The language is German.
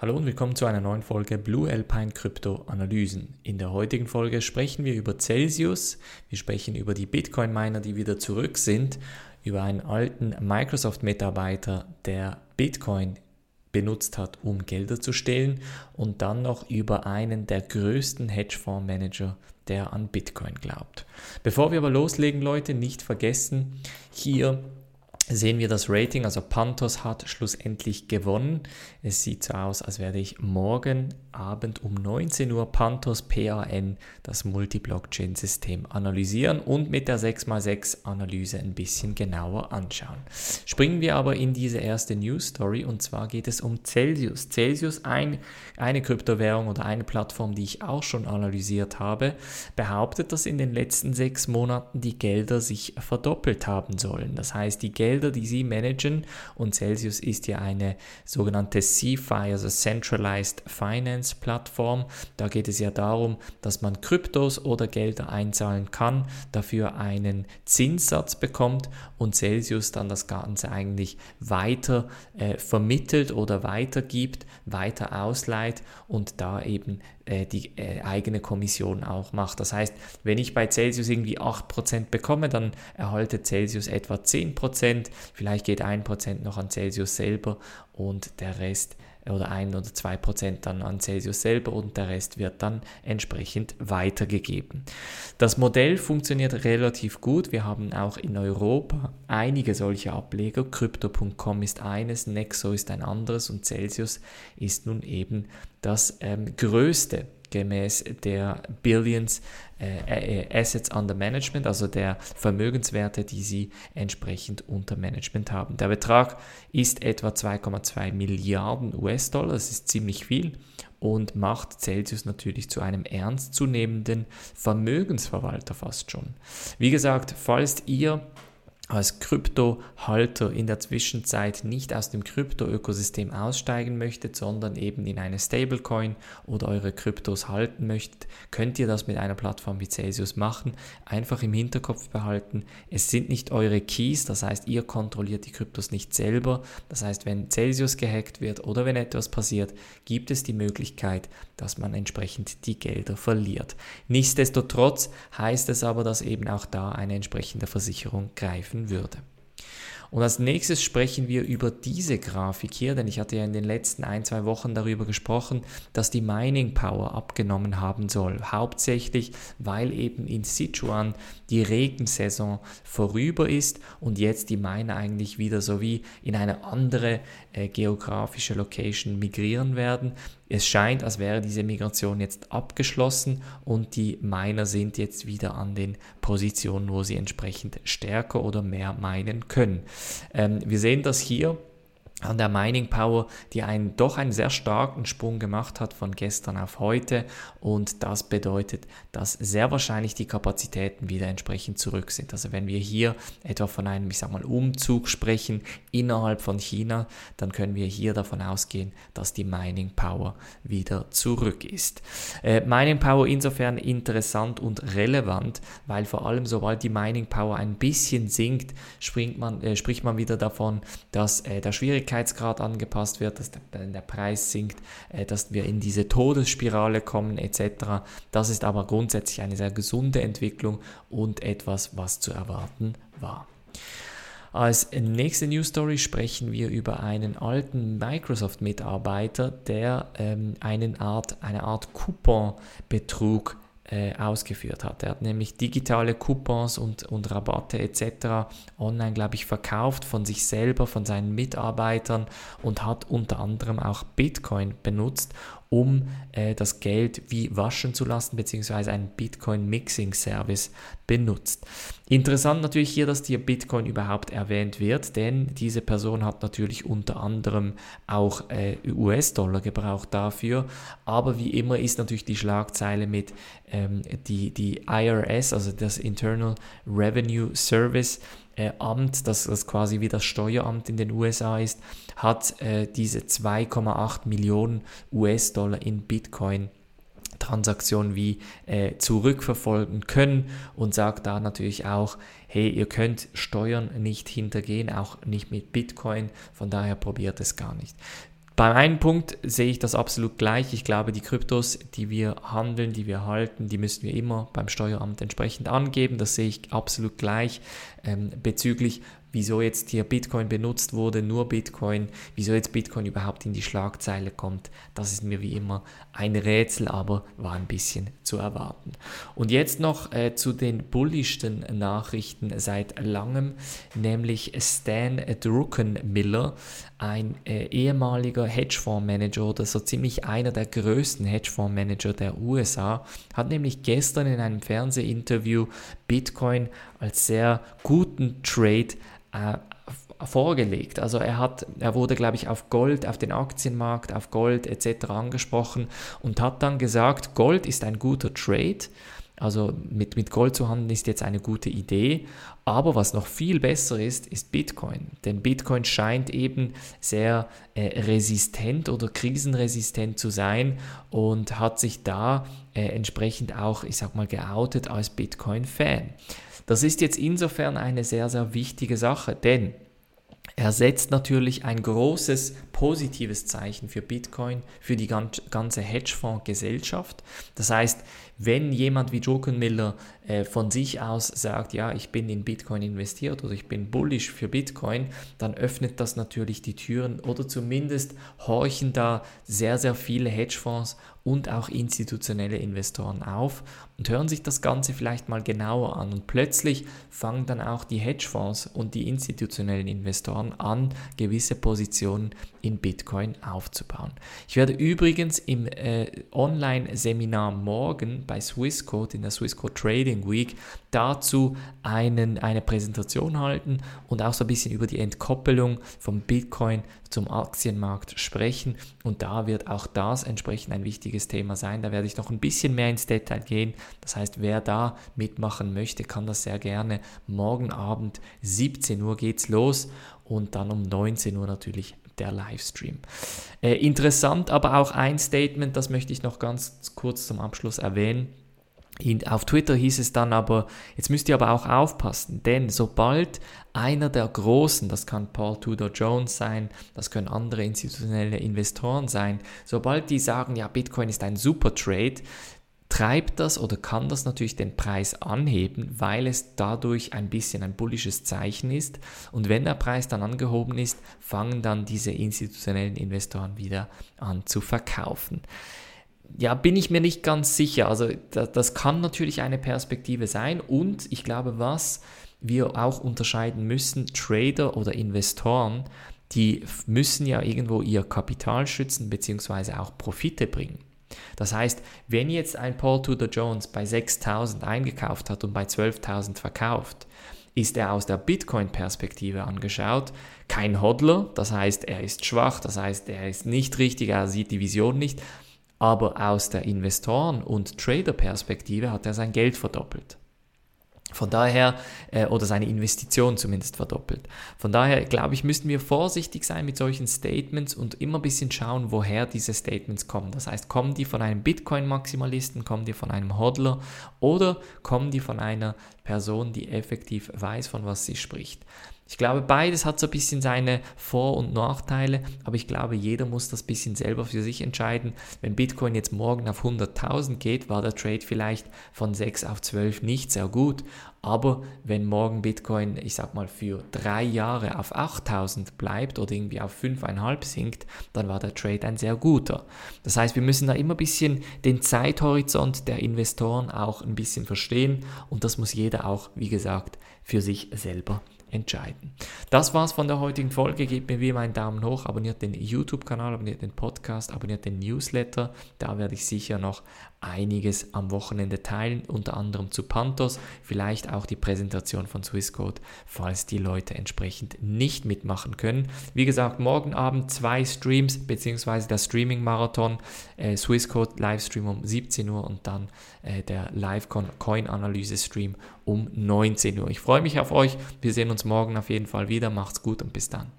Hallo und willkommen zu einer neuen Folge Blue Alpine Krypto Analysen. In der heutigen Folge sprechen wir über Celsius, wir sprechen über die Bitcoin Miner, die wieder zurück sind, über einen alten Microsoft Mitarbeiter, der Bitcoin benutzt hat, um Gelder zu stehlen und dann noch über einen der größten Hedgefondsmanager, der an Bitcoin glaubt. Bevor wir aber loslegen, Leute, nicht vergessen, hier sehen wir das Rating, also Pantos hat schlussendlich gewonnen. Es sieht so aus, als werde ich morgen Abend um 19 Uhr Pantos PAN, das Multi-Blockchain-System, analysieren und mit der 6x6-Analyse ein bisschen genauer anschauen. Springen wir aber in diese erste News Story und zwar geht es um Celsius. Celsius, ein, eine Kryptowährung oder eine Plattform, die ich auch schon analysiert habe, behauptet, dass in den letzten sechs Monaten die Gelder sich verdoppelt haben sollen. Das heißt, die Gelder, die sie managen, und Celsius ist ja eine sogenannte CFI, also Centralized Finance, Finance-Plattform. Da geht es ja darum, dass man Kryptos oder Gelder einzahlen kann, dafür einen Zinssatz bekommt und Celsius dann das Ganze eigentlich weiter äh, vermittelt oder weitergibt, weiter ausleiht und da eben äh, die äh, eigene Kommission auch macht. Das heißt, wenn ich bei Celsius irgendwie 8% bekomme, dann erhalte Celsius etwa 10%, vielleicht geht 1% noch an Celsius selber und der Rest oder ein oder zwei Prozent dann an Celsius selber und der Rest wird dann entsprechend weitergegeben. Das Modell funktioniert relativ gut. Wir haben auch in Europa einige solche Ableger. Crypto.com ist eines, Nexo ist ein anderes und Celsius ist nun eben das ähm, größte gemäß der Billions äh, äh, Assets under Management, also der Vermögenswerte, die sie entsprechend unter Management haben. Der Betrag ist etwa 2,2 Milliarden US-Dollar, das ist ziemlich viel und macht Celsius natürlich zu einem ernstzunehmenden Vermögensverwalter fast schon. Wie gesagt, falls ihr als Kryptohalter in der Zwischenzeit nicht aus dem Krypto-Ökosystem aussteigen möchtet, sondern eben in eine Stablecoin oder eure Kryptos halten möchtet, könnt ihr das mit einer Plattform wie Celsius machen. Einfach im Hinterkopf behalten, es sind nicht eure Keys, das heißt, ihr kontrolliert die Kryptos nicht selber. Das heißt, wenn Celsius gehackt wird oder wenn etwas passiert, gibt es die Möglichkeit, dass man entsprechend die Gelder verliert. Nichtsdestotrotz heißt es aber, dass eben auch da eine entsprechende Versicherung greifen würde. Und als nächstes sprechen wir über diese Grafik hier, denn ich hatte ja in den letzten ein, zwei Wochen darüber gesprochen, dass die Mining Power abgenommen haben soll. Hauptsächlich, weil eben in Sichuan die Regensaison vorüber ist und jetzt die Miner eigentlich wieder so wie in eine andere äh, geografische Location migrieren werden. Es scheint, als wäre diese Migration jetzt abgeschlossen und die Miner sind jetzt wieder an den Positionen, wo sie entsprechend stärker oder mehr meinen können. Ähm, wir sehen das hier an der Mining Power, die einen doch einen sehr starken Sprung gemacht hat von gestern auf heute und das bedeutet, dass sehr wahrscheinlich die Kapazitäten wieder entsprechend zurück sind. Also wenn wir hier etwa von einem, ich sag mal, Umzug sprechen innerhalb von China, dann können wir hier davon ausgehen, dass die Mining Power wieder zurück ist. Äh, Mining Power insofern interessant und relevant, weil vor allem sobald die Mining Power ein bisschen sinkt, springt man, äh, spricht man wieder davon, dass äh, der Schwierigkeit Schwierigkeitsgrad angepasst wird, dass der, der Preis sinkt, äh, dass wir in diese Todesspirale kommen etc. Das ist aber grundsätzlich eine sehr gesunde Entwicklung und etwas, was zu erwarten war. Als nächste News Story sprechen wir über einen alten Microsoft-Mitarbeiter, der ähm, einen Art, eine Art Coupon-Betrug äh, ausgeführt hat. Er hat nämlich digitale Coupons und, und Rabatte etc. online, glaube ich, verkauft von sich selber, von seinen Mitarbeitern und hat unter anderem auch Bitcoin benutzt, um äh, das Geld wie waschen zu lassen, beziehungsweise einen Bitcoin-Mixing-Service benutzt. Interessant natürlich hier, dass hier Bitcoin überhaupt erwähnt wird, denn diese Person hat natürlich unter anderem auch äh, US-Dollar gebraucht dafür, aber wie immer ist natürlich die Schlagzeile mit ähm, die, die IRS, also das Internal Revenue Service, äh, Amt, das, das quasi wie das Steueramt in den USA ist, hat äh, diese 2,8 Millionen US-Dollar in Bitcoin Transaktionen wie äh, zurückverfolgen können und sagt da natürlich auch, hey, ihr könnt Steuern nicht hintergehen, auch nicht mit Bitcoin, von daher probiert es gar nicht. Beim einen Punkt sehe ich das absolut gleich. Ich glaube, die Kryptos, die wir handeln, die wir halten, die müssen wir immer beim Steueramt entsprechend angeben. Das sehe ich absolut gleich. Ähm, bezüglich wieso jetzt hier Bitcoin benutzt wurde, nur Bitcoin, wieso jetzt Bitcoin überhaupt in die Schlagzeile kommt, das ist mir wie immer ein Rätsel, aber war ein bisschen zu erwarten. Und jetzt noch äh, zu den bullischsten Nachrichten seit langem, nämlich Stan Druckenmiller, ein äh, ehemaliger Hedgefondsmanager oder so ziemlich einer der größten Hedgefondsmanager der USA, hat nämlich gestern in einem Fernsehinterview Bitcoin als sehr guten Trade äh, vorgelegt. Also er hat, er wurde, glaube ich, auf Gold, auf den Aktienmarkt, auf Gold etc. angesprochen und hat dann gesagt, Gold ist ein guter Trade. Also mit, mit Gold zu handeln ist jetzt eine gute Idee. Aber was noch viel besser ist, ist Bitcoin. Denn Bitcoin scheint eben sehr äh, resistent oder krisenresistent zu sein und hat sich da äh, entsprechend auch, ich sag mal, geoutet als Bitcoin-Fan. Das ist jetzt insofern eine sehr, sehr wichtige Sache, denn er setzt natürlich ein großes positives Zeichen für Bitcoin, für die ganze Hedgefonds-Gesellschaft. Das heißt, wenn jemand wie Druckenmiller äh, von sich aus sagt, ja, ich bin in Bitcoin investiert oder ich bin bullish für Bitcoin, dann öffnet das natürlich die Türen oder zumindest horchen da sehr, sehr viele Hedgefonds und auch institutionelle Investoren auf und hören sich das Ganze vielleicht mal genauer an. Und plötzlich fangen dann auch die Hedgefonds und die institutionellen Investoren an, gewisse Positionen in Bitcoin aufzubauen. Ich werde übrigens im äh, Online-Seminar morgen bei Swissquote in der Swissquote Trading Week dazu einen, eine Präsentation halten und auch so ein bisschen über die Entkoppelung vom Bitcoin zum Aktienmarkt sprechen. Und da wird auch das entsprechend ein wichtiges Thema sein. Da werde ich noch ein bisschen mehr ins Detail gehen. Das heißt, wer da mitmachen möchte, kann das sehr gerne. Morgen Abend 17 Uhr geht's los und dann um 19 Uhr natürlich der Livestream. Äh, interessant aber auch ein Statement, das möchte ich noch ganz kurz zum Abschluss erwähnen. In, auf Twitter hieß es dann aber, jetzt müsst ihr aber auch aufpassen, denn sobald einer der Großen, das kann Paul Tudor Jones sein, das können andere institutionelle Investoren sein, sobald die sagen, ja, Bitcoin ist ein super Trade, treibt das oder kann das natürlich den Preis anheben, weil es dadurch ein bisschen ein bullisches Zeichen ist. Und wenn der Preis dann angehoben ist, fangen dann diese institutionellen Investoren wieder an zu verkaufen. Ja, bin ich mir nicht ganz sicher. Also das, das kann natürlich eine Perspektive sein. Und ich glaube, was wir auch unterscheiden müssen, Trader oder Investoren, die müssen ja irgendwo ihr Kapital schützen bzw. auch Profite bringen. Das heißt, wenn jetzt ein Paul Tudor Jones bei 6.000 eingekauft hat und bei 12.000 verkauft, ist er aus der Bitcoin-Perspektive angeschaut kein Hodler, das heißt, er ist schwach, das heißt, er ist nicht richtig, er sieht die Vision nicht, aber aus der Investoren- und Trader-Perspektive hat er sein Geld verdoppelt. Von daher, äh, oder seine Investition zumindest verdoppelt. Von daher, glaube ich, müssten wir vorsichtig sein mit solchen Statements und immer ein bisschen schauen, woher diese Statements kommen. Das heißt, kommen die von einem Bitcoin-Maximalisten, kommen die von einem Hodler oder kommen die von einer Person, die effektiv weiß, von was sie spricht. Ich glaube, beides hat so ein bisschen seine Vor- und Nachteile, aber ich glaube, jeder muss das bisschen selber für sich entscheiden. Wenn Bitcoin jetzt morgen auf 100.000 geht, war der Trade vielleicht von 6 auf 12 nicht sehr gut, aber wenn morgen Bitcoin, ich sag mal, für drei Jahre auf 8000 bleibt oder irgendwie auf 5,5 sinkt, dann war der Trade ein sehr guter. Das heißt, wir müssen da immer ein bisschen den Zeithorizont der Investoren auch ein bisschen verstehen und das muss jeder auch, wie gesagt, für sich selber entscheiden. Das war's von der heutigen Folge. Gebt mir wie immer einen Daumen hoch, abonniert den YouTube-Kanal, abonniert den Podcast, abonniert den Newsletter. Da werde ich sicher noch einiges am Wochenende teilen, unter anderem zu Panthers, vielleicht auch die Präsentation von Swisscode, falls die Leute entsprechend nicht mitmachen können. Wie gesagt, morgen Abend zwei Streams, beziehungsweise der Streaming-Marathon, äh, Swisscode Livestream um 17 Uhr und dann äh, der Live-Coin-Analyse-Stream um 19 Uhr. Ich freue mich auf euch. Wir sehen uns morgen auf jeden Fall wieder. Macht's gut und bis dann.